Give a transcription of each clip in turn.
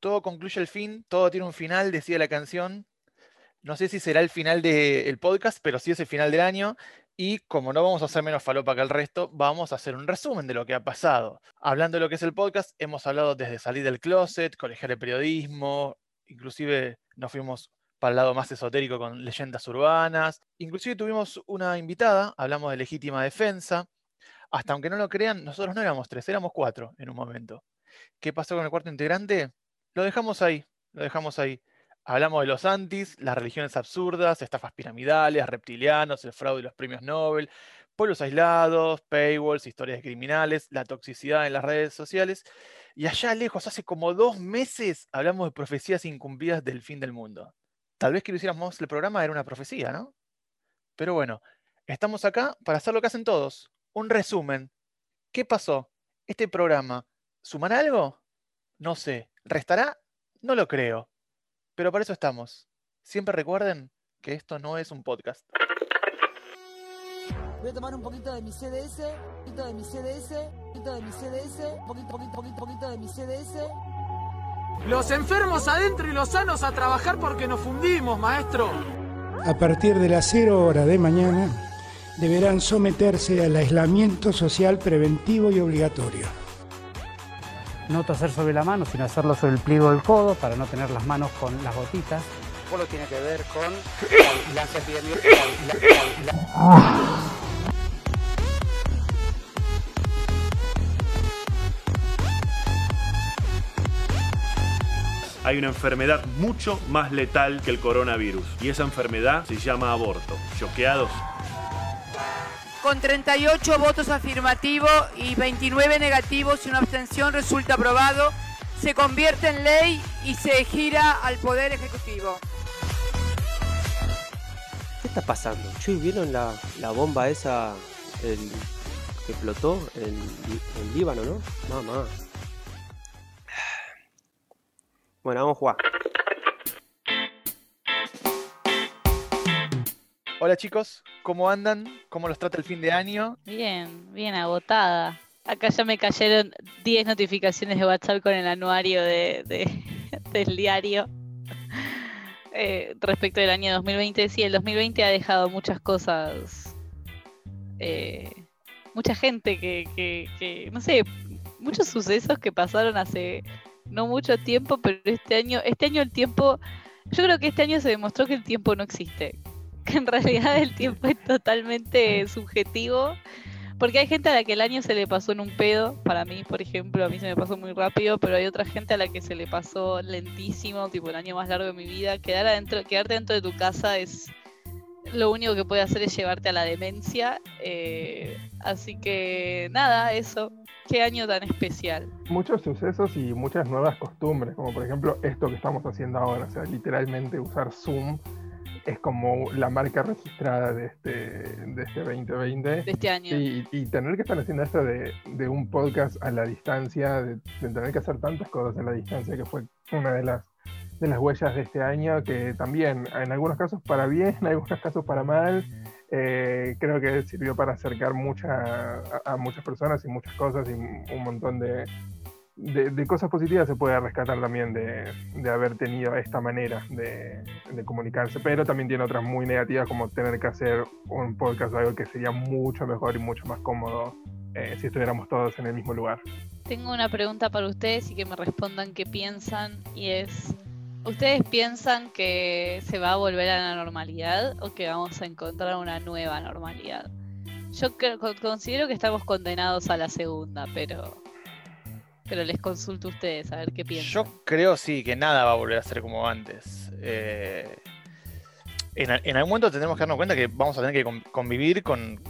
todo concluye el fin, todo tiene un final, decía la canción. No sé si será el final del podcast, pero sí es el final del año. Y como no vamos a hacer menos falopa que el resto, vamos a hacer un resumen de lo que ha pasado. Hablando de lo que es el podcast, hemos hablado desde salir del closet, colegiar el periodismo, inclusive nos fuimos para el lado más esotérico con leyendas urbanas. Inclusive tuvimos una invitada, hablamos de legítima defensa. Hasta aunque no lo crean, nosotros no éramos tres, éramos cuatro en un momento. ¿Qué pasó con el cuarto integrante? Lo dejamos ahí, lo dejamos ahí. Hablamos de los antis, las religiones absurdas, estafas piramidales, reptilianos, el fraude y los premios Nobel, pueblos aislados, paywalls, historias de criminales, la toxicidad en las redes sociales. Y allá lejos, hace como dos meses, hablamos de profecías incumplidas del fin del mundo. Tal vez que lo hiciéramos el programa era una profecía, ¿no? Pero bueno, estamos acá para hacer lo que hacen todos, un resumen. ¿Qué pasó? ¿Este programa sumará algo? No sé. ¿Restará? No lo creo. Pero para eso estamos. Siempre recuerden que esto no es un podcast. Voy a tomar un poquito de mi CDS, un poquito de mi CDS, un poquito de mi CDS, un poquito, poquito, poquito, poquito de mi CDS. Los enfermos adentro y los sanos a trabajar porque nos fundimos, maestro. A partir de las 0 horas de mañana deberán someterse al aislamiento social preventivo y obligatorio. No toser sobre la mano, sino hacerlo sobre el pliego del codo para no tener las manos con las gotitas. Solo tiene que ver con la epidemia. hay una enfermedad mucho más letal que el coronavirus. Y esa enfermedad se llama aborto. ¿Choqueados? Con 38 votos afirmativos y 29 negativos y una abstención resulta aprobado. Se convierte en ley y se gira al Poder Ejecutivo. ¿Qué está pasando? ¿vieron la, la bomba esa que explotó en, en Líbano, no? Mamá. Bueno, vamos a jugar. Hola chicos, ¿cómo andan? ¿Cómo los trata el fin de año? Bien, bien agotada. Acá ya me cayeron 10 notificaciones de WhatsApp con el anuario de, de- del diario eh, respecto del año 2020. Sí, el 2020 ha dejado muchas cosas, eh, mucha gente que, que, que, no sé, muchos sucesos que pasaron hace no mucho tiempo, pero este año, este año el tiempo, yo creo que este año se demostró que el tiempo no existe, que en realidad el tiempo es totalmente subjetivo, porque hay gente a la que el año se le pasó en un pedo, para mí, por ejemplo, a mí se me pasó muy rápido, pero hay otra gente a la que se le pasó lentísimo, tipo el año más largo de mi vida, quedar adentro, quedarte dentro de tu casa es lo único que puede hacer es llevarte a la demencia, eh, así que nada, eso, qué año tan especial. muchos sucesos y muchas nuevas costumbres, como por ejemplo esto que estamos haciendo ahora, o sea, literalmente usar Zoom es como la marca registrada de este, de este 2020. De este año. Y, y tener que estar haciendo esto de, de un podcast a la distancia, de, de tener que hacer tantas cosas a la distancia, que fue una de las, de las huellas de este año, que también en algunos casos para bien, en algunos casos para mal, eh, creo que sirvió para acercar mucha, a, a muchas personas y muchas cosas y un montón de, de, cosas positivas se puede rescatar también de, de haber tenido esta manera de, comunicarse, pero también tiene otras muy negativas como tener que hacer un podcast, algo que sería mucho mejor y mucho más cómodo eh, si estuviéramos todos en el mismo lugar. Tengo una pregunta para ustedes y que me respondan qué piensan y es, ¿ustedes piensan que se va a volver a la normalidad o que vamos a encontrar una nueva normalidad? Yo creo- con- considero que estamos condenados a la segunda, pero pero les consulto a ustedes a ver qué piensan. Yo creo sí que nada va a volver a ser como antes. Eh, en, algún momento tendremos que darnos cuenta que vamos a tener que con- convivir con,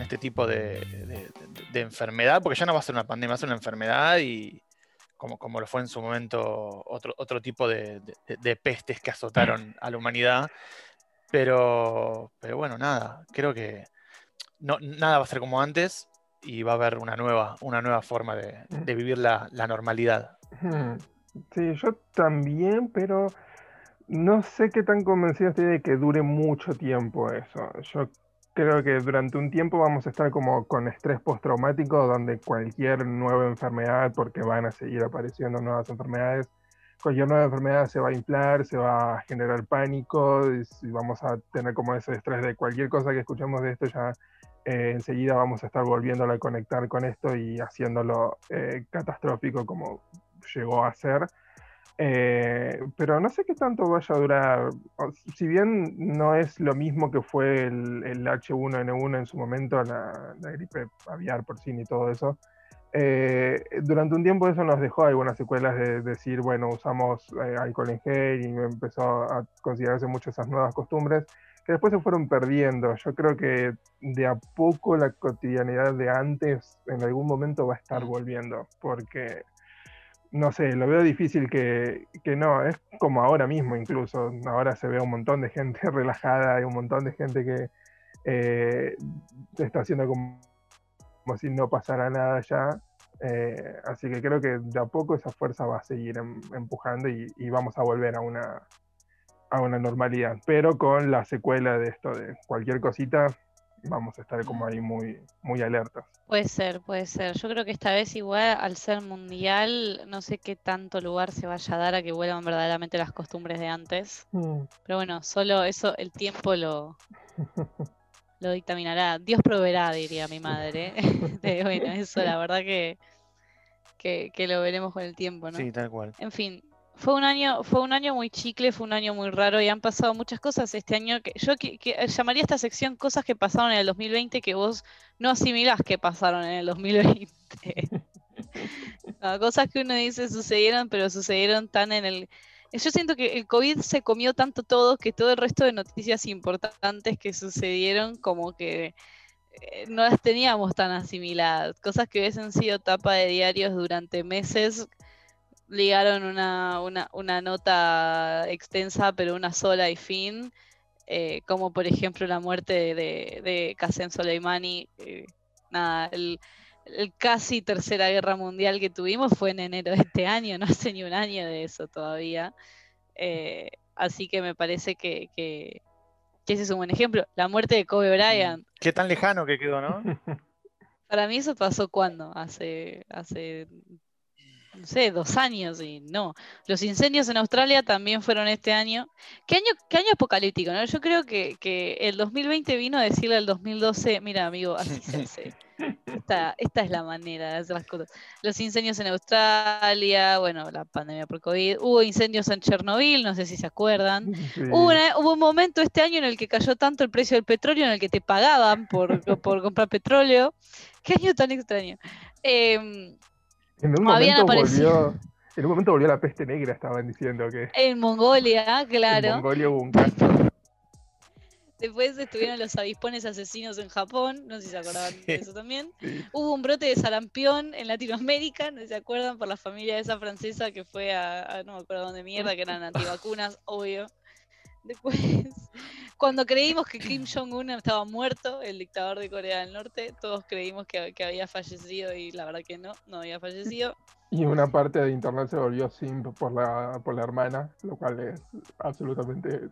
este tipo de, enfermedad, porque ya no va a ser una pandemia, va a ser una enfermedad y como, lo fue en su momento otro, tipo de, pestes que azotaron a la humanidad. Pero, bueno, nada, creo que nada va a ser como antes y va a haber una nueva, una nueva forma de, de vivir la, la normalidad. Sí, yo también, pero no sé qué tan convencido estoy de que dure mucho tiempo eso. Yo creo que durante un tiempo vamos a estar como con estrés postraumático, donde cualquier nueva enfermedad, porque van a seguir apareciendo nuevas enfermedades, cualquier nueva enfermedad se va a inflar, se va a generar pánico, y vamos a tener como ese estrés de cualquier cosa que escuchemos de esto ya eh, enseguida vamos a estar volviéndolo a conectar con esto y haciéndolo eh, catastrófico como llegó a ser. Eh, pero no sé qué tanto vaya a durar. Si bien no es lo mismo que fue el, H1N1 en su momento, la, gripe aviar, porcina y todo eso, durante un tiempo eso nos dejó algunas secuelas de decir, bueno, usamos alcohol en gel y empezó a considerarse mucho esas nuevas costumbres que después se fueron perdiendo. Yo creo que de a poco la cotidianidad de antes en algún momento va a estar volviendo, porque no sé, lo veo difícil que, que, no, es como ahora mismo incluso, ahora se ve un montón de gente relajada y un montón de gente que eh, está haciendo como, como, si no pasara nada ya, eh, así que creo que de a poco esa fuerza va a seguir em, empujando y vamos a volver a una, a una normalidad, pero con la secuela de esto de cualquier cosita, vamos a estar como ahí muy, muy alertas. Puede ser, puede ser. Yo creo que esta vez igual al ser mundial, no sé qué tanto lugar se vaya a dar a que vuelvan verdaderamente las costumbres de antes. Mm. Pero bueno, solo eso el tiempo lo, lo dictaminará. Dios proveerá, diría mi madre. bueno, eso la verdad que, que, que, lo veremos con el tiempo, ¿no? Sí, tal cual. En fin, fue un año, fue un año muy chicle, fue un año muy raro y han pasado muchas cosas este año que yo que, llamaría esta sección cosas que pasaron en el 2020 que vos no asimilás que pasaron en el 2020. cosas que uno dice sucedieron, pero sucedieron tan en el... Yo siento que el COVID se comió tanto todo que todo el resto de noticias importantes que sucedieron como que eh, no las teníamos tan asimiladas. Cosas que hubiesen sido tapa de diarios durante meses ligaron una, una, una, nota extensa, pero una sola y fin, eh, como por ejemplo la muerte de, de Qasem Soleimani. Eh, nada, el, casi tercera guerra mundial que tuvimos fue en enero de este año, no hace ni un año de eso todavía. Eh, así que me parece que, que, ese es un buen ejemplo. La muerte de Kobe Bryant. Qué tan lejano que quedó, ¿no? Para mí eso pasó cuando, hace, hace no sé, dos años y no. Los incendios en Australia también fueron este año. ¿Qué año, qué año apocalíptico? ¿no? Yo creo que, que el 2020 vino a decirle al 2012, mira amigo, así se hace. Esta, esta, es la manera de hacer las cosas. Los incendios en Australia, bueno, la pandemia por COVID, hubo incendios en Chernobyl, no sé si se acuerdan. Hubo, hubo, un momento este año en el que cayó tanto el precio del petróleo, en el que te pagaban por, por comprar petróleo. Qué año tan extraño. Eh, en un, momento volvió, en un momento volvió la peste negra, estaban diciendo que. En Mongolia, claro. En Mongolia hubo un caso. Después estuvieron los avispones asesinos en Japón, no sé si se acordaban de eso también. Hubo un brote de sarampión en Latinoamérica, no sé si se acuerdan, por la familia de esa francesa que fue a, no me acuerdo dónde mierda, que eran antivacunas, obvio. Después, cuando creímos que Kim Jong-un estaba muerto, el dictador de Corea del Norte, todos creímos que, había fallecido y la verdad que no, no había fallecido. Y una parte de internet se volvió simp por la, por la hermana, lo cual es absolutamente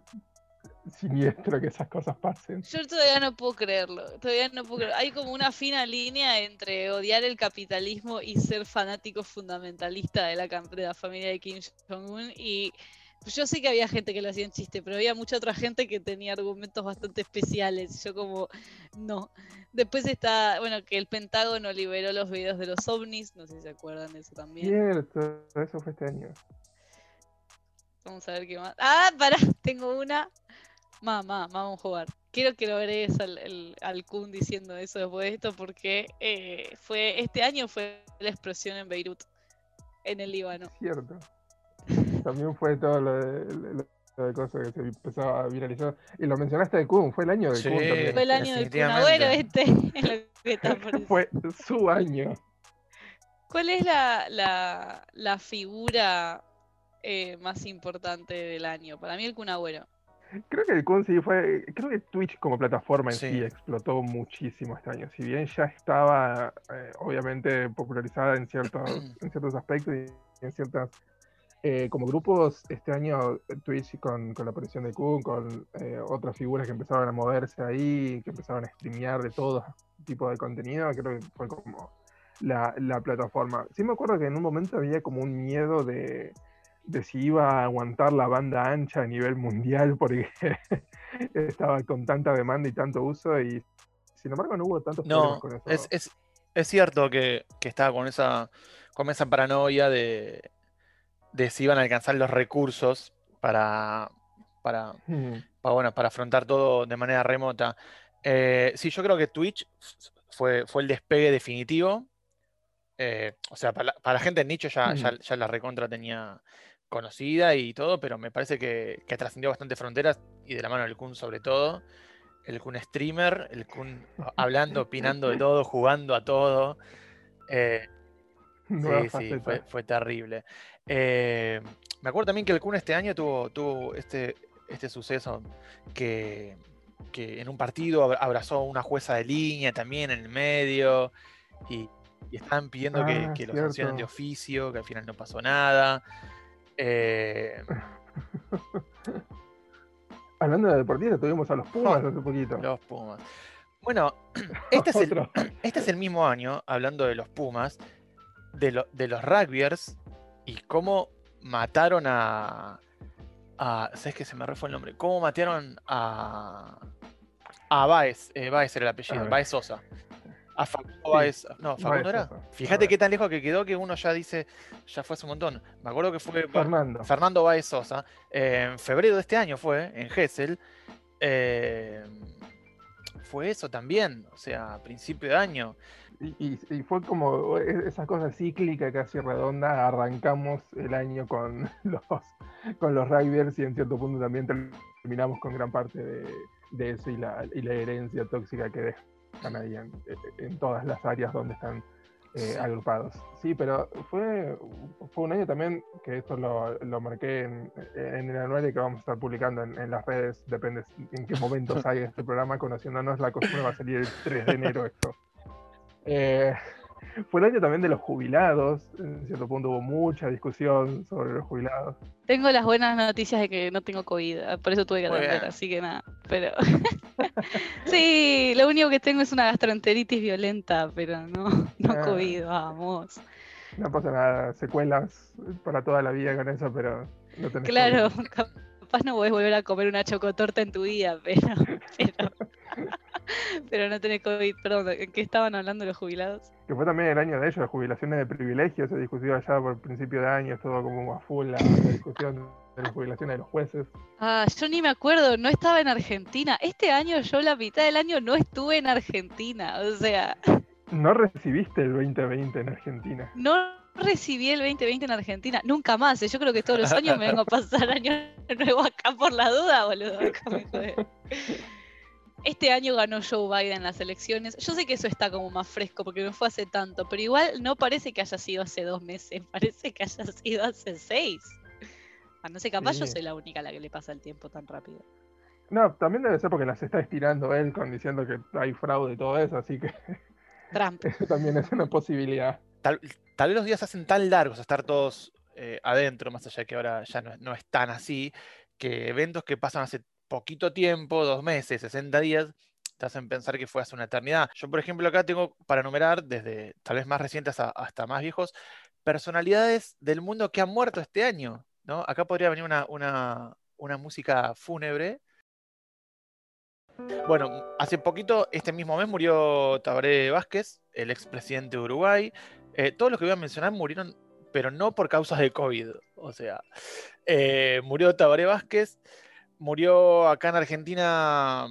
siniestro que esas cosas pasen. Yo todavía no puedo creerlo, todavía no puedo Hay como una fina línea entre odiar el capitalismo y ser fanático fundamentalista de la, de la familia de Kim Jong-un y yo sé que había gente que lo hacía en chiste, pero había mucha otra gente que tenía argumentos bastante especiales. Yo como, no. Después está, bueno, que el Pentágono liberó los videos de los ovnis, no sé si se acuerdan de eso también. Cierto, eso fue este año. Vamos a ver qué más. Ah, pará, tengo una. Mamá, vamos a jugar. Quiero que lo agregues al, al, Kun diciendo eso después de esto, porque eh, fue este año fue la explosión en Beirut, en el Líbano. Cierto. También fue todo lo de, cosas que se empezó a viralizar. Y lo mencionaste de Kun, fue el año de Kun también. Fue el año del Kun Agüero este. fue su año. ¿Cuál es la, la, la figura eh, más importante del año? Para mí el Kun Agüero. Creo que el Kun sí fue. Creo que Twitch como plataforma en sí, explotó muchísimo este año. Si bien ya estaba, eh, obviamente, popularizada en ciertos, en ciertos aspectos y en ciertas eh, como grupos, este año Twitch con, con la aparición de Kun, con eh, otras figuras que empezaron a moverse ahí, que empezaron a streamear de todo tipo de contenido, creo que fue como la, la, plataforma. Sí me acuerdo que en un momento había como un miedo de, de si iba a aguantar la banda ancha a nivel mundial porque estaba con tanta demanda y tanto uso y sin embargo no hubo tantos No, problemas con eso. es, es- es cierto que, que estaba con esa, con esa paranoia de, de si iban a alcanzar los recursos para, para, Mm. para, bueno, para afrontar todo de manera remota. Eh, sí, yo creo que Twitch fue, fue el despegue definitivo. Eh, o sea, para la, para la gente en nicho ya, ya, Mm. ya la recontra tenía conocida y todo, pero me parece que, que trascendió bastante fronteras y de la mano del Kun sobre todo. El Kun streamer, el Kun hablando, opinando de todo, jugando a todo. Eh, sí, sí, fue terrible. Eh, me acuerdo también que el Kun este año tuvo, tuvo este, este suceso que, que en un partido abra- abrazó a una jueza de línea también en el medio y, y estaban pidiendo que, Ah, que lo sancionen de oficio, que al final no pasó nada. Eh, Hablando de deportistas, tuvimos a los Pumas hace poquito. Los Pumas. Bueno, este es, el, este es el mismo año, hablando de los Pumas, de, lo- de los rugbyers y cómo mataron a. a ¿Sabes que se me refue el nombre? ¿Cómo mataron a. a Baez? Eh, Baez era el apellido, ver. Baez Sosa. A Facundo Sí, Baez. No, Baez Facundo era. Sosa. Fíjate qué tan lejos que quedó que uno ya dice, ya fue hace un montón. Me acuerdo que fue Fernando. Fernando Baez Sosa. eh, en febrero de este año fue, en Gessel. eh, fue eso también, o sea, a principio de año. Y, y- fue como e- esa cosa cíclica casi redonda. Arrancamos el año con los, con los rugbyers y en cierto punto también terminamos con gran parte de, de eso y la, y la herencia tóxica que dejan ahí en, en todas las áreas donde están eh, Sí. agrupados. Sí, pero fue, fue un año también que esto lo, lo marqué en, en el anuario que vamos a estar publicando en, en las redes, depende en qué momento salga este programa, conociéndonos la costumbre va a salir el 3 de enero esto. Eh, fue el año también de los jubilados, en cierto punto hubo mucha discusión sobre los jubilados. Tengo las buenas noticias de que no tengo COVID, ah, por eso tuve que atender, así que nada. Pero sí, lo único que tengo es una gastroenteritis violenta, pero no, no Ah. COVID, vamos. No pasa nada, secuelas para toda la vida con eso, pero no tenés Claro, COVID. capaz no podés volver a comer una chocotorta en tu vida, pero, pero, pero no tenés COVID. Perdón, ¿en qué estaban hablando los jubilados? Que fue también el año de ellos, de jubilaciones de privilegios, se discutió allá por principio de año, estuvo como a full la, la discusión de las jubilaciones de los jueces. Ah, yo ni me acuerdo, no estaba en Argentina. Este año yo la mitad del año no estuve en Argentina, o sea, No recibiste el 2020 en Argentina. no recibí el 2020 en Argentina, nunca más. eh, Yo creo que todos los años me vengo a pasar año nuevo acá por la duda, boludo. déjame joder. Este año ganó Joe Biden las elecciones. Yo sé que eso está como más fresco porque no fue hace tanto, pero igual no parece que haya sido hace dos meses, parece que haya sido hace seis. A no sé, capaz yo Sí. soy la única a la que le pasa el tiempo tan rápido. No, también debe ser porque las está estirando él con diciendo que hay fraude y todo eso, así que Trump. eso también es una posibilidad. Tal, tal vez los días se hacen tan largos, estar todos eh, adentro, más allá de que ahora ya no es tan así, que eventos que pasan hace poquito tiempo, dos meses, 60 días, te hacen pensar que fue hace una eternidad. Yo, por ejemplo, acá tengo para enumerar, desde tal vez más recientes hasta más viejos, personalidades del mundo que han muerto este año. ¿no? Acá podría venir una, una, una música fúnebre. Bueno, hace poquito, este mismo mes, murió Tabaré Vázquez, el expresidente de Uruguay. Eh, todos los que voy a mencionar murieron, pero no por causas de COVID. O sea, eh, murió Tabaré Vázquez, murió acá en Argentina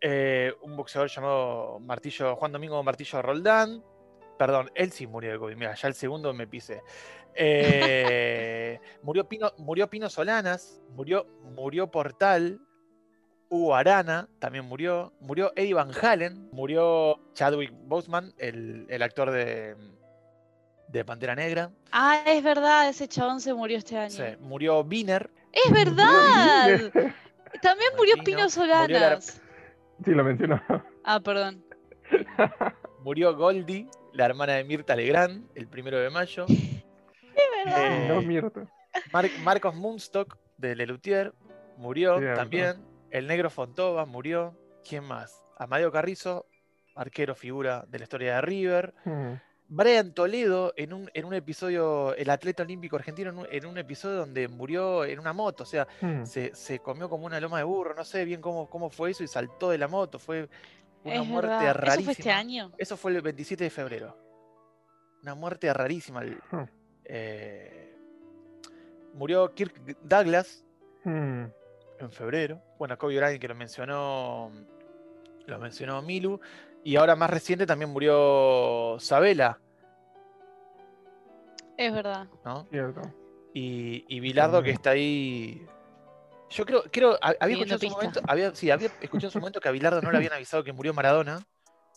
eh, un boxeador llamado Martillo, Juan Domingo Martillo Roldán. Perdón, él sí murió de COVID. Mira, ya el segundo me pisé. Eh, murió, Pino, murió Pino Solanas, murió, murió Portal, Hugo Arana también murió, murió Eddie Van Halen, murió Chadwick Boseman, el, el actor de, de Pantera Negra, Ah, es verdad, ese chabón se murió este año. sí, murió Biner, ¡Es verdad! También murió Martino, Pino murió la- Solanas. Sí, lo mencionó. Ah, perdón. murió Goldie, la hermana de Mirta Legrand, el primero de mayo, Es verdad. Eh, No. Mar- Marcos Munstock de Lelutier murió Cierto. también, el negro Fontova murió, ¿quién más? Amadeo Carrizo, arquero figura de la historia de River, Hmm. Brian Toledo en un, en un episodio, el atleta olímpico argentino, en un, en un episodio donde murió en una moto, o sea, Hmm. se, se comió como una loma de burro, no sé bien cómo, cómo fue eso y saltó de la moto, fue una Es muerte verdad. rarísima. ¿Eso fue este año? Eso fue el 27 de febrero. Una muerte rarísima. el- Hmm. eh, murió Kirk Douglas Hmm. en febrero. Bueno, Kobe Bryant que lo mencionó, lo mencionó Milu. Y ahora más reciente también murió Sabela, Es verdad. ¿no? Cierto. Y, y Bilardo que está ahí. Yo creo, creo, ha- había escuchado, en su momento, había, sí, había escuchado en su momento que a Bilardo no le habían avisado que murió Maradona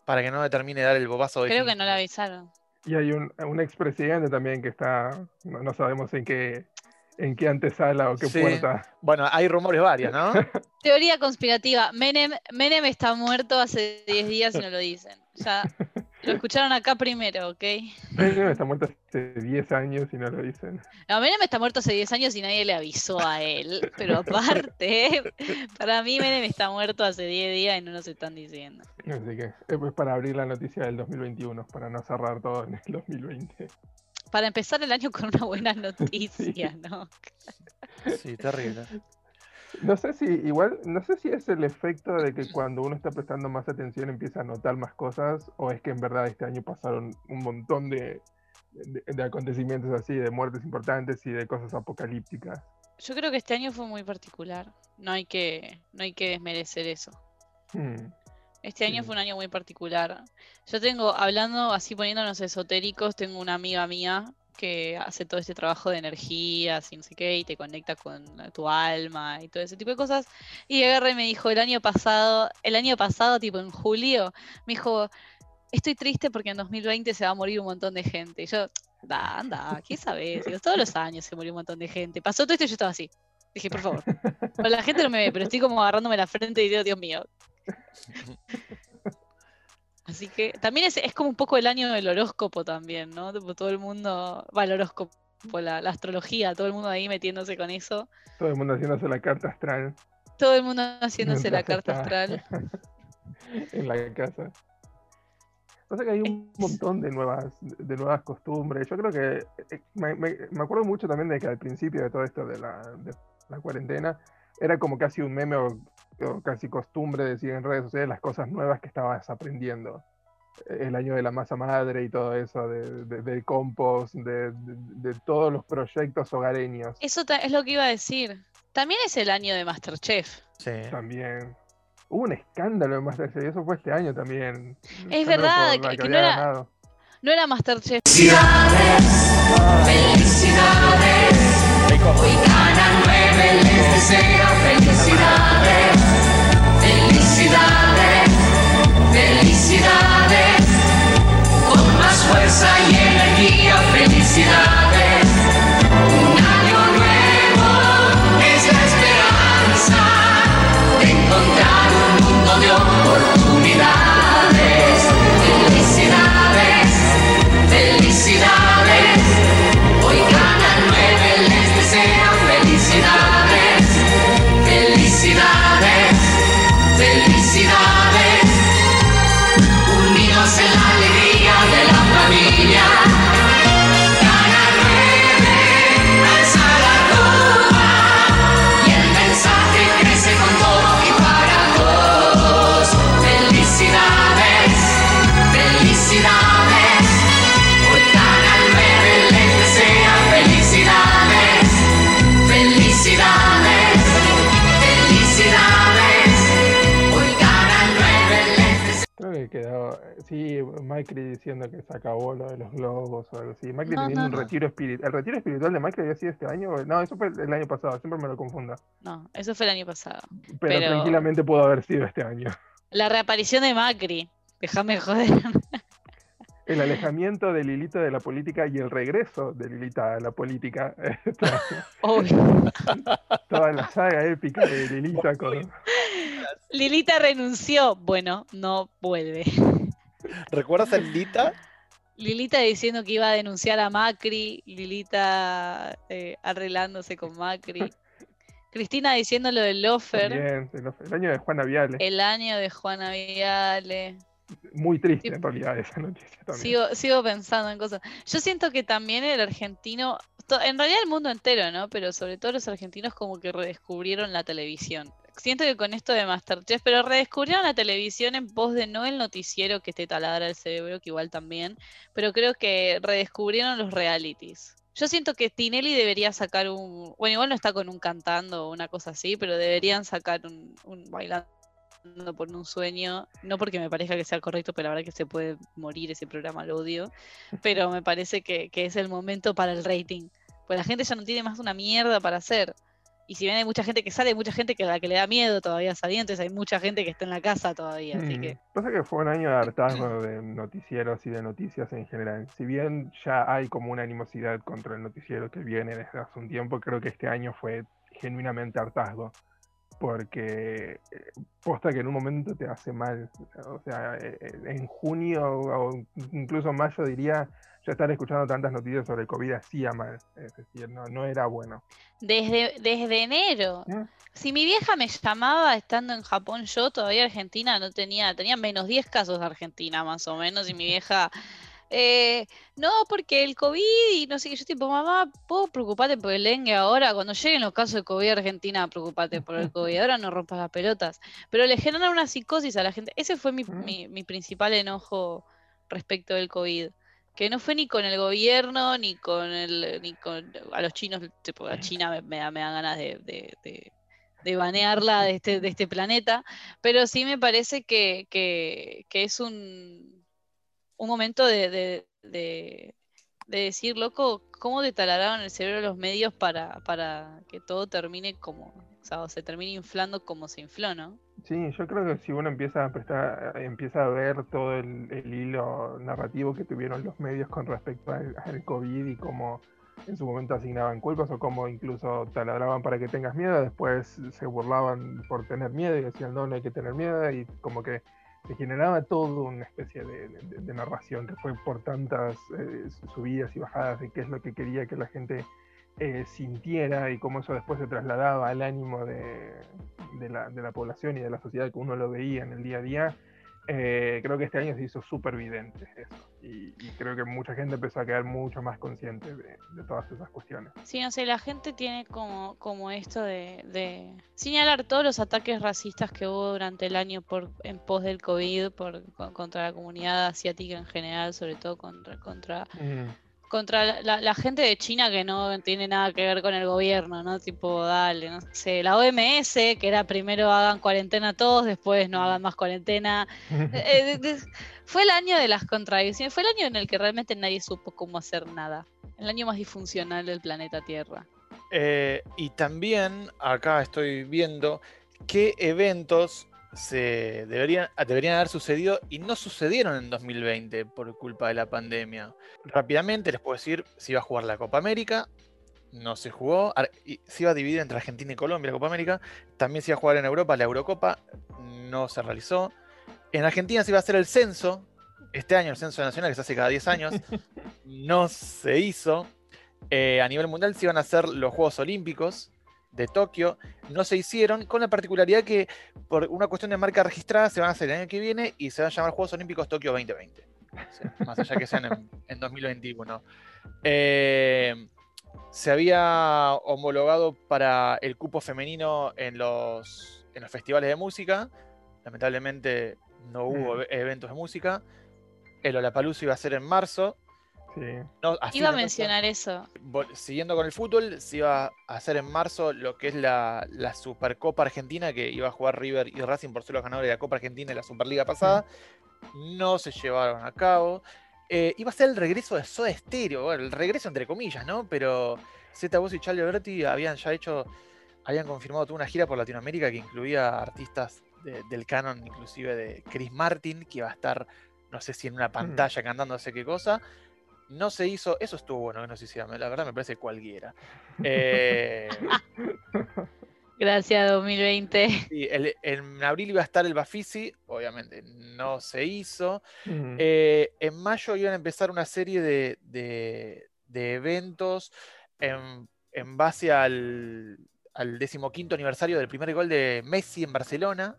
para que no le termine de dar el bobazo de Creo que no le avisaron. Y hay un, un expresidente también que está, no, no sabemos en qué, en qué antesala o qué Sí. puerta. Bueno, hay rumores varios, ¿no? Teoría conspirativa. Menem, Menem está muerto hace 10 días y no lo dicen. Ya lo escucharon acá primero, ¿ok? Menem está muerto hace 10 años y no lo dicen. No, Menem está muerto hace 10 años y nadie le avisó a él. Pero aparte, para mí Menem está muerto hace 10 días y no nos están diciendo. Así que es pues para abrir la noticia del 2021, para no cerrar todo en el 2020. Para empezar el año con una buena noticia, ¿no? Sí, terrible. No sé si, igual, no sé si es el efecto de que cuando uno está prestando más atención empieza a notar más cosas, o es que en verdad este año pasaron un montón de, de, de acontecimientos así, de muertes importantes y de cosas apocalípticas. Yo creo que este año fue muy particular. No hay que, no hay que desmerecer eso. Hmm. Este año fue un año muy particular. Yo tengo, hablando así poniéndonos esotéricos, tengo una amiga mía que hace todo este trabajo de energías y no sé qué, y te conecta con tu alma y todo ese tipo de cosas. Y agarra y me dijo el año pasado, el año pasado, tipo en julio, me dijo, estoy triste porque en 2020 se va a morir un montón de gente. Y yo, da, anda, ¿qué sabes? Digo, todos los años se murió un montón de gente. Pasó todo esto y yo estaba así. Dije, por favor. Pero la gente no me ve, pero estoy como agarrándome la frente y digo, Dios mío, Así que también es, es como un poco el año del horóscopo también, ¿no? Todo el mundo, va el horóscopo, la, la astrología, todo el mundo ahí metiéndose con eso. Todo el mundo haciéndose la carta astral Todo el mundo haciéndose la carta astral. en la casa. Pasa que hay un montón de nuevas, de nuevas costumbres. Yo creo que eh, me, me- me acuerdo mucho también de que al principio de todo esto de la, de la cuarentena era como casi un meme o casi costumbre decir en redes sociales las cosas nuevas que estabas aprendiendo. El año de la masa madre y todo eso, de, de- del compost, de, de- de todos los proyectos hogareños. Eso es lo que iba a decir. También es el año de Masterchef. Sí. También. Hubo un escándalo en Masterchef y eso fue este año también. Es verdad, que- no era- ganado. No era Masterchef. Hoy ganan nueve, les deseo felicidades, felicidades, felicidades, con más fuerza y energía, felicidades. Macri diciendo que se acabó lo de los globos o algo así. Macri No, teniendo no, un no. retiro espiritual. ¿El retiro espiritual de Macri había sido este año? No, eso fue el año pasado, siempre me lo confundo. No, eso fue el año pasado. Pero, Pero- tranquilamente pudo haber sido este año. La reaparición de Macri. Déjame joder. El alejamiento de Lilita de la política y el regreso de Lilita a la política. toda la saga épica de Lilita con... Lilita renunció. Bueno, no vuelve. ¿Recuerdas a Lita? Lilita diciendo que iba a denunciar a Macri, Lilita eh, arreglándose con Macri, Cristina diciendo lo del lofer, También, el, el año de Juana Viale. el año de Juana Viale. muy triste en realidad esa noticia también. Sigo, sigo pensando en cosas. Yo siento que también el argentino, en realidad el mundo entero, ¿no? Pero sobre todo los argentinos como que redescubrieron la televisión. Siento que con esto de Masterchef, pero redescubrieron la televisión en pos de no el noticiero que te taladra el cerebro, que igual también, pero creo que redescubrieron los realities. Yo siento que Tinelli debería sacar un, bueno, igual no está con un cantando o una cosa así, pero deberían sacar un, un bailando por un sueño, no porque me parezca que sea correcto, pero la verdad que se puede morir ese programa, lo odio, pero me parece que, que es el momento para el rating, pues la gente ya no tiene más una mierda para hacer. Y si bien hay mucha gente que sale, hay mucha gente que a la que le da miedo todavía salir, entonces hay mucha gente que está en la casa todavía, así Mm, que Pasa que fue un año de hartazgo de noticieros y de noticias en general. Si bien ya hay como una animosidad contra el noticiero que viene desde hace un tiempo, creo que este año fue genuinamente hartazgo. Porque eh, posta que en un momento te hace mal. O sea, eh, eh, en junio o incluso mayo diría, ya estar escuchando tantas noticias sobre el COVID hacía mal. Es decir, no, no era bueno. desde, desde enero. Si mi vieja me llamaba estando en Japón, yo todavía Argentina no tenía, tenía menos 10 casos de Argentina más o menos, y mi vieja, eh, no, porque el COVID y no sé qué, yo tipo, mamá, ¿puedo preocuparte por el dengue ahora? Cuando lleguen los casos de COVID a Argentina, preocupate por el COVID, ahora no rompas las pelotas. Pero le generan una psicosis a la gente. Ese fue mi, mi, mi principal enojo respecto del COVID. Que no fue ni con el gobierno, ni con el, ni con a los chinos, tipo, a China me, me da, me da ganas de, de- de- de banearla de este, de este planeta, pero sí me parece que, que- que es un, un momento de, de- de- de decir, loco, ¿cómo te el cerebro los medios para, para que todo termine como, o sea, se termine inflando como se infló, ¿no? Sí, yo creo que si uno empieza a prestar, empieza a ver todo el, hilo narrativo que tuvieron los medios con respecto al COVID y cómo en su momento asignaban culpas o cómo incluso taladraban para que tengas miedo, después se burlaban por tener miedo y decían no, no hay que tener miedo y como que se generaba todo una especie de, narración que fue por tantas eh, subidas y bajadas de qué es lo que quería que la gente eh, sintiera y cómo eso después se trasladaba al ánimo de, de la, de la población y de la sociedad que uno lo veía en el día a día, eh, creo que este año se hizo súper evidente eso. Y, y creo que mucha gente empezó a quedar mucho más consciente de, de todas esas cuestiones. Sí, no sé, la gente tiene como, como esto de, de señalar todos los ataques racistas que hubo durante el año por, en pos del COVID por, con- contra la comunidad asiática en general, sobre todo contra, contra, contra la, gente de China que no tiene nada que ver con el gobierno, ¿no? Tipo, dale, no sé, la OMS, que era primero hagan cuarentena todos, después no hagan más cuarentena. Eh, fue el año de las contradicciones, fue el año en el que realmente nadie supo cómo hacer nada. El año más disfuncional del planeta Tierra. Eh, y también acá estoy viendo qué eventos se deberían, deberían haber sucedido y no sucedieron en 2020 por culpa de la pandemia. Rápidamente les puedo decir, se iba a jugar la Copa América, no se jugó, se iba a dividir entre Argentina y Colombia la Copa América, también se iba a jugar en Europa la Eurocopa, no se realizó. En Argentina se iba a hacer el censo, este año el censo nacional que se hace cada 10 años, no se hizo. Eh, a nivel mundial se iban a hacer los Juegos Olímpicos de Tokio, no se hicieron, con la particularidad que por una cuestión de marca registrada se van a hacer el año que viene y se van a llamar Juegos Olímpicos Tokio 2020. O sea, más allá que sean en, en 2021. Eh, se había homologado para el cupo femenino en los, en los festivales de música. Lamentablemente no hubo Mm. e- eventos de música. El Olapalooza iba a ser en marzo. Sí. No, así Iba a mencionar eso. Siguiendo con el fútbol, se iba a hacer en marzo lo que es la, la Supercopa Argentina, que iba a jugar River y Racing por ser los ganadores de la Copa Argentina y la Superliga pasada. No se llevaron a cabo. Eh, iba a ser el regreso de Soda Stereo, bueno, el regreso entre comillas, ¿no? Pero Zeta Voz y Charlie Alberti habían ya hecho, habían confirmado toda una gira por Latinoamérica que incluía artistas de- del canon, inclusive de Chris Martin, que iba a estar, no sé si en una pantalla cantando no sé qué cosa. No se hizo, eso estuvo bueno que no se hiciera, la verdad me parece cualquiera. Eh, Gracias 2020. sí, el- en abril iba a estar el Bafisi, obviamente no se hizo. Eh, en mayo iban a empezar una serie de, de- de eventos en, en base al, al decimoquinto aniversario del primer gol de Messi en Barcelona.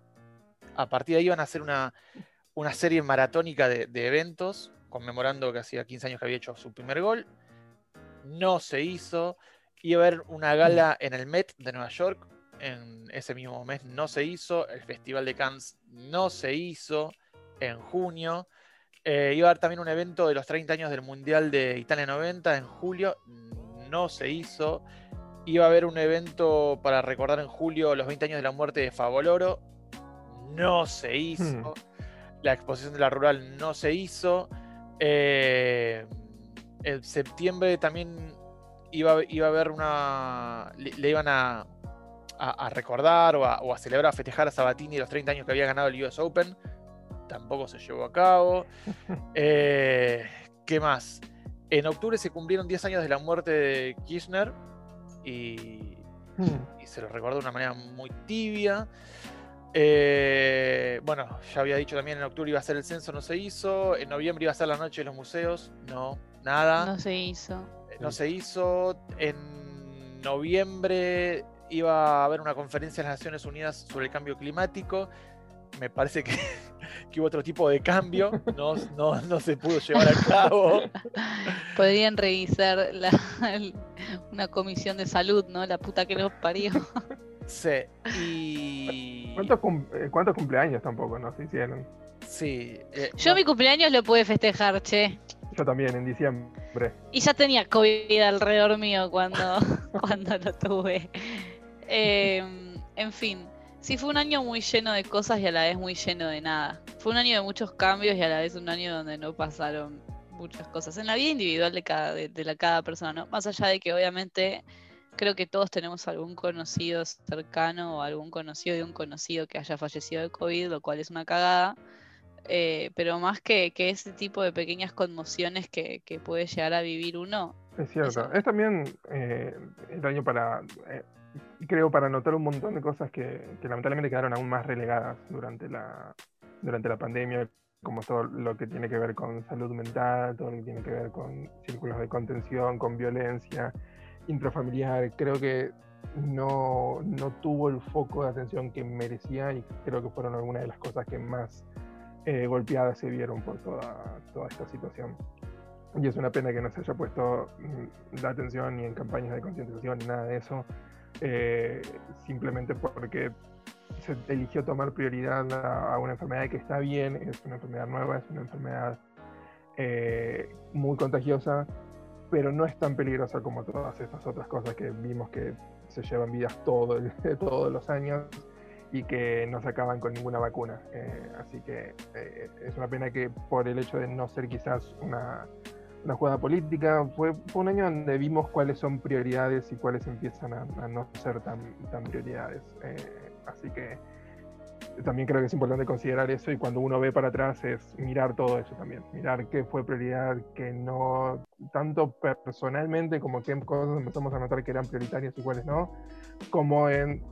A partir de ahí iban a hacer una, una serie maratónica de, de eventos, conmemorando que hacía 15 años que había hecho su primer gol. No se hizo. Iba a haber una gala en el Met de Nueva York. En ese mismo mes no se hizo. El Festival de Cannes no se hizo en junio. Eh, iba a haber también un evento de los 30 años del Mundial de Italia 90 en julio. No se hizo. Iba a haber un evento para recordar en julio los 20 años de la muerte de Favoloro. No se hizo. La exposición de la rural no se hizo. Eh, en septiembre también iba, a- iba a haber una. Le, le iban a, a- a recordar o a, o a celebrar, a festejar a Sabatini los 30 años que había ganado el US Open. Tampoco se llevó a cabo. Eh, ¿Qué más? En octubre se cumplieron 10 años de la muerte de Kirchner y, y se lo recordó de una manera muy tibia. Eh, bueno, ya había dicho también en octubre iba a ser el censo, no se hizo. En noviembre iba a ser la noche de los museos, no, nada. No se hizo. Eh, no se hizo. En noviembre iba a haber una conferencia de las Naciones Unidas sobre el cambio climático. Me parece que, que hubo otro tipo de cambio. No, no, no se pudo llevar a cabo. Podrían revisar la- el- una comisión de salud, ¿no? La puta que los parió. Sí. Y. ¿Cuántos, cum- eh, cuántos cumpleaños tampoco nos hicieron? Sí. eh, Yo mi cumpleaños lo pude festejar, che. Yo también, en diciembre. Y ya tenía COVID alrededor mío cuando, cuando lo tuve. Eh, en fin, sí fue un año muy lleno de cosas y a la vez muy lleno de nada. Fue un año de muchos cambios y a la vez un año donde no pasaron muchas cosas en la vida individual de cada, de, de la, cada persona, ¿no? Más allá de que obviamente creo que todos tenemos algún conocido cercano o algún conocido de un conocido que haya fallecido de COVID, lo cual es una cagada. Eh, pero más que, que ese tipo de pequeñas conmociones que, que puede llegar a vivir uno, Es cierto. Es también eh, el año para, eh, creo, para notar un montón de cosas que, que lamentablemente quedaron aún más relegadas durante la, durante la pandemia, como todo lo que tiene que ver con salud mental, todo lo que tiene que ver con círculos de contención, con violencia intrafamiliar. Creo que no, no tuvo el foco de atención que merecía y creo que fueron algunas de las cosas que más eh, golpeadas se vieron por toda, toda esta situación. Y es una pena que no se haya puesto mm, la atención ni en campañas de concientización ni nada de eso, eh, simplemente porque se eligió tomar prioridad a, a una enfermedad que está bien, es una enfermedad nueva, es una enfermedad eh, muy contagiosa, pero no es tan peligrosa como todas estas otras cosas que vimos que se llevan vidas todo el- todos los años y que no se acaban con ninguna vacuna. Eh, así que eh, es una pena que por el hecho de no ser quizás una, una jugada política, fue, fue un año donde vimos cuáles son prioridades y cuáles empiezan a, no ser tan, tan prioridades. Eh, así que también creo que es importante considerar eso y cuando uno ve para atrás es mirar todo eso también, mirar qué fue prioridad, qué no, tanto personalmente como qué cosas empezamos a notar que eran prioritarias y cuáles no, como en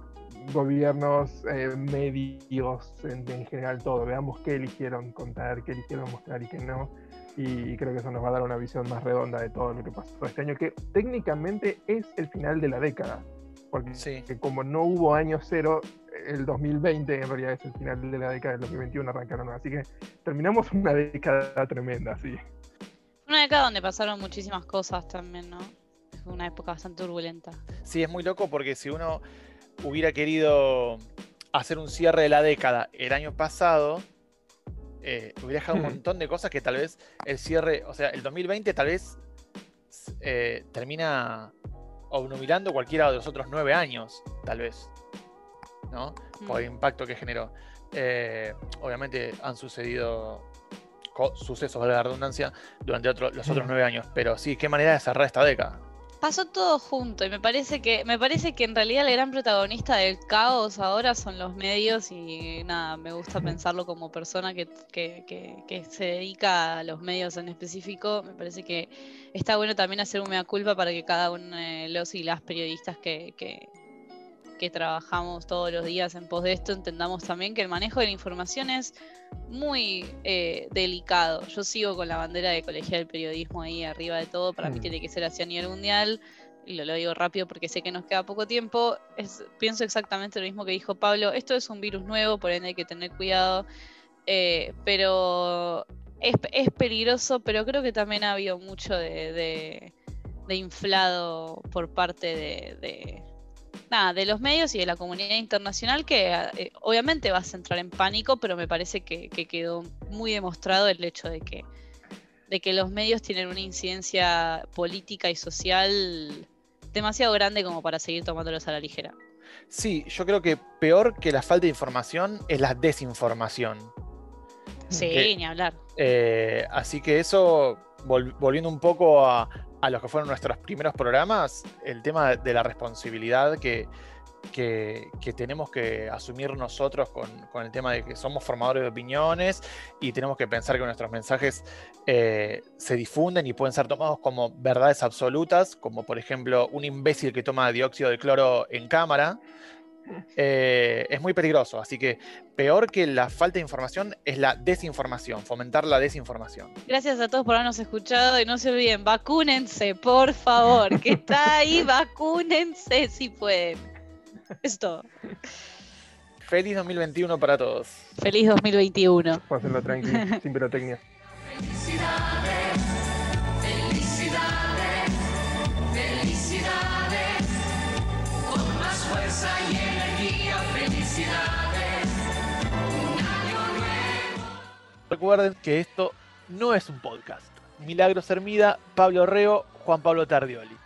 gobiernos, eh, medios, en, en general todo, veamos qué eligieron contar, qué eligieron mostrar y qué no, y creo que eso nos va a dar una visión más redonda de todo lo que pasó este año, que técnicamente es el final de la década, porque que como no hubo año cero, el 2020 en realidad es el final de la década del 2021 arrancaron, así que terminamos una década tremenda, sí. una década donde pasaron muchísimas cosas también, ¿no? Fue una época bastante turbulenta. Sí, es muy loco porque si uno hubiera querido hacer un cierre de la década el año pasado, eh, hubiera dejado un montón de cosas que tal vez el cierre, o sea, el 2020 tal vez eh, termina obnubilando cualquiera de los otros nueve años, tal vez, ¿no? Por el impacto que generó. Eh, obviamente han sucedido sucesos, de la redundancia, durante otro- los otros nueve años, pero sí, qué manera de cerrar esta década. Pasó todo junto y me parece que me parece que en realidad el gran protagonista del caos ahora son los medios y nada, me gusta pensarlo como persona que, que- que- que se dedica a los medios en específico. Me parece que está bueno también hacer un mea culpa para que cada uno de los y las periodistas que, que, trabajamos todos los días en pos de esto entendamos también que el manejo de la información es muy eh, delicado. Yo sigo con la bandera de colegial del periodismo ahí arriba de todo. Para mí Mm. tiene que ser así a nivel mundial. Y lo, lo digo rápido porque sé que nos queda poco tiempo. Es, pienso exactamente lo mismo que dijo Pablo. Esto es un virus nuevo, por ende hay que tener cuidado. Eh, pero es, es peligroso, pero creo que también ha habido mucho de, de- de inflado por parte de, de- nada, de los medios y de la comunidad internacional que eh, obviamente vas a entrar en pánico, pero me parece que, que quedó muy demostrado el hecho de que, de que los medios tienen una incidencia política y social demasiado grande como para seguir tomándolos a la ligera. Sí, yo creo que peor que la falta de información es la desinformación. Sí, Que- ni hablar. Eh, así que eso, vol- volviendo un poco a, a los que fueron nuestros primeros programas, el tema de la responsabilidad que, que- tenemos que asumir nosotros con, con el tema de que somos formadores de opiniones y tenemos que pensar que nuestros mensajes eh, se difunden y pueden ser tomados como verdades absolutas, como por ejemplo un imbécil que toma dióxido de cloro en cámara. Eh, es muy peligroso, así que peor que la falta de información es la desinformación, fomentar la desinformación. Gracias a todos por habernos escuchado y no se olviden, vacúnense, por favor, que está ahí, vacúnense si pueden. Es todo. Feliz 2021 para todos. Feliz 2021. Pásenlo tranqui, sin pirotecnia. Felicidades, Recuerden que esto no es un podcast. Milagros Hermida, Pablo Reo, Juan Pablo Tardioli.